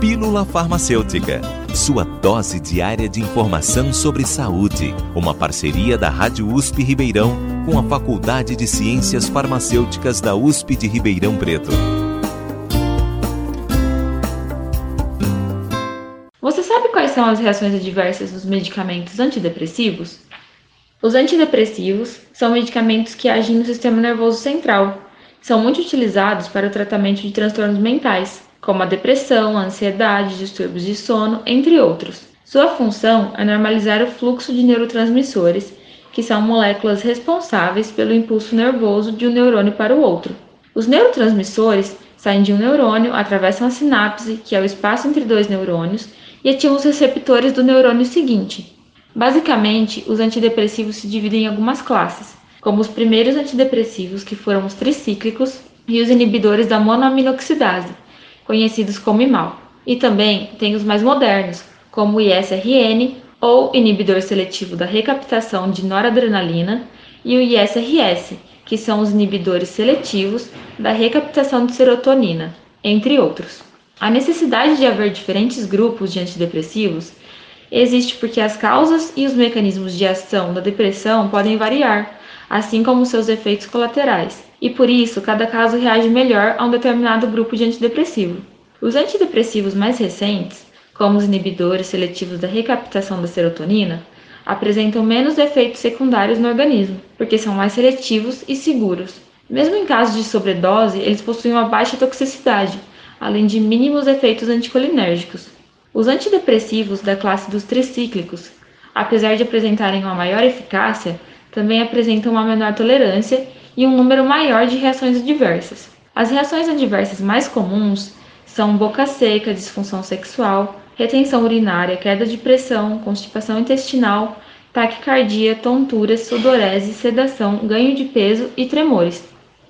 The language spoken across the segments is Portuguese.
Pílula Farmacêutica, sua dose diária de informação sobre saúde. Uma parceria da Rádio USP Ribeirão com a Faculdade de Ciências Farmacêuticas da USP de Ribeirão Preto. Você sabe quais são as reações adversas dos medicamentos antidepressivos? Os antidepressivos são medicamentos que agem no sistema nervoso central. São muito utilizados para o tratamento de transtornos mentais, como a depressão, a ansiedade, distúrbios de sono, entre outros. Sua função é normalizar o fluxo de neurotransmissores, que são moléculas responsáveis pelo impulso nervoso de um neurônio para o outro. Os neurotransmissores saem de um neurônio, atravessam a sinapse, que é o espaço entre dois neurônios, e atingem os receptores do neurônio seguinte. Basicamente, os antidepressivos se dividem em algumas classes, como os primeiros antidepressivos, que foram os tricíclicos, e os inibidores da monoaminoxidase, conhecidos como IMAL. E também tem os mais modernos, como o ISRN, ou inibidor seletivo da recaptação de noradrenalina, e o ISRS, que são os inibidores seletivos da recaptação de serotonina, entre outros. A necessidade de haver diferentes grupos de antidepressivos existe porque as causas e os mecanismos de ação da depressão podem variar, assim como seus efeitos colaterais, e por isso cada caso reage melhor a um determinado grupo de antidepressivo. Os antidepressivos mais recentes, como os inibidores seletivos da recaptação da serotonina, apresentam menos efeitos secundários no organismo, porque são mais seletivos e seguros. Mesmo em caso de sobredose, eles possuem uma baixa toxicidade, além de mínimos efeitos anticolinérgicos. Os antidepressivos da classe dos tricíclicos, apesar de apresentarem uma maior eficácia, também apresentam uma menor tolerância e um número maior de reações adversas. As reações adversas mais comuns são boca seca, disfunção sexual, retenção urinária, queda de pressão, constipação intestinal, taquicardia, tonturas, sudorese, sedação, ganho de peso e tremores.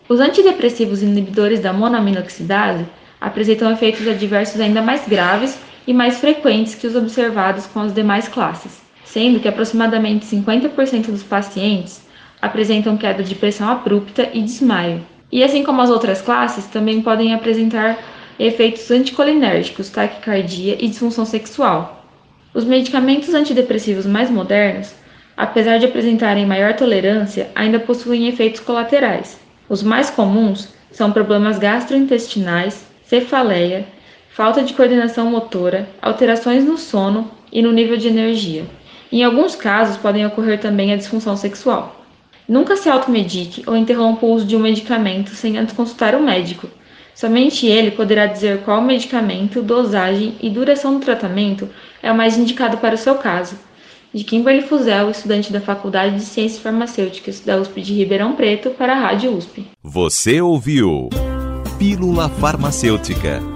Os antidepressivos inibidores da monoaminoxidase apresentam efeitos adversos ainda mais graves e mais frequentes que os observados com as demais classes, sendo que aproximadamente 50% dos pacientes apresentam queda de pressão abrupta e desmaio. E assim como as outras classes, também podem apresentar efeitos anticolinérgicos, taquicardia e disfunção sexual. Os medicamentos antidepressivos mais modernos, apesar de apresentarem maior tolerância, ainda possuem efeitos colaterais. Os mais comuns são problemas gastrointestinais, cefaleia, falta de coordenação motora, alterações no sono e no nível de energia. Em alguns casos, podem ocorrer também a disfunção sexual. Nunca se automedique ou interrompa o uso de um medicamento sem antes consultar o um médico. Somente ele poderá dizer qual medicamento, dosagem e duração do tratamento é o mais indicado para o seu caso. De Kimberly Fuzel, estudante da Faculdade de Ciências Farmacêuticas da USP de Ribeirão Preto, para a Rádio USP. Você ouviu Pílula Farmacêutica.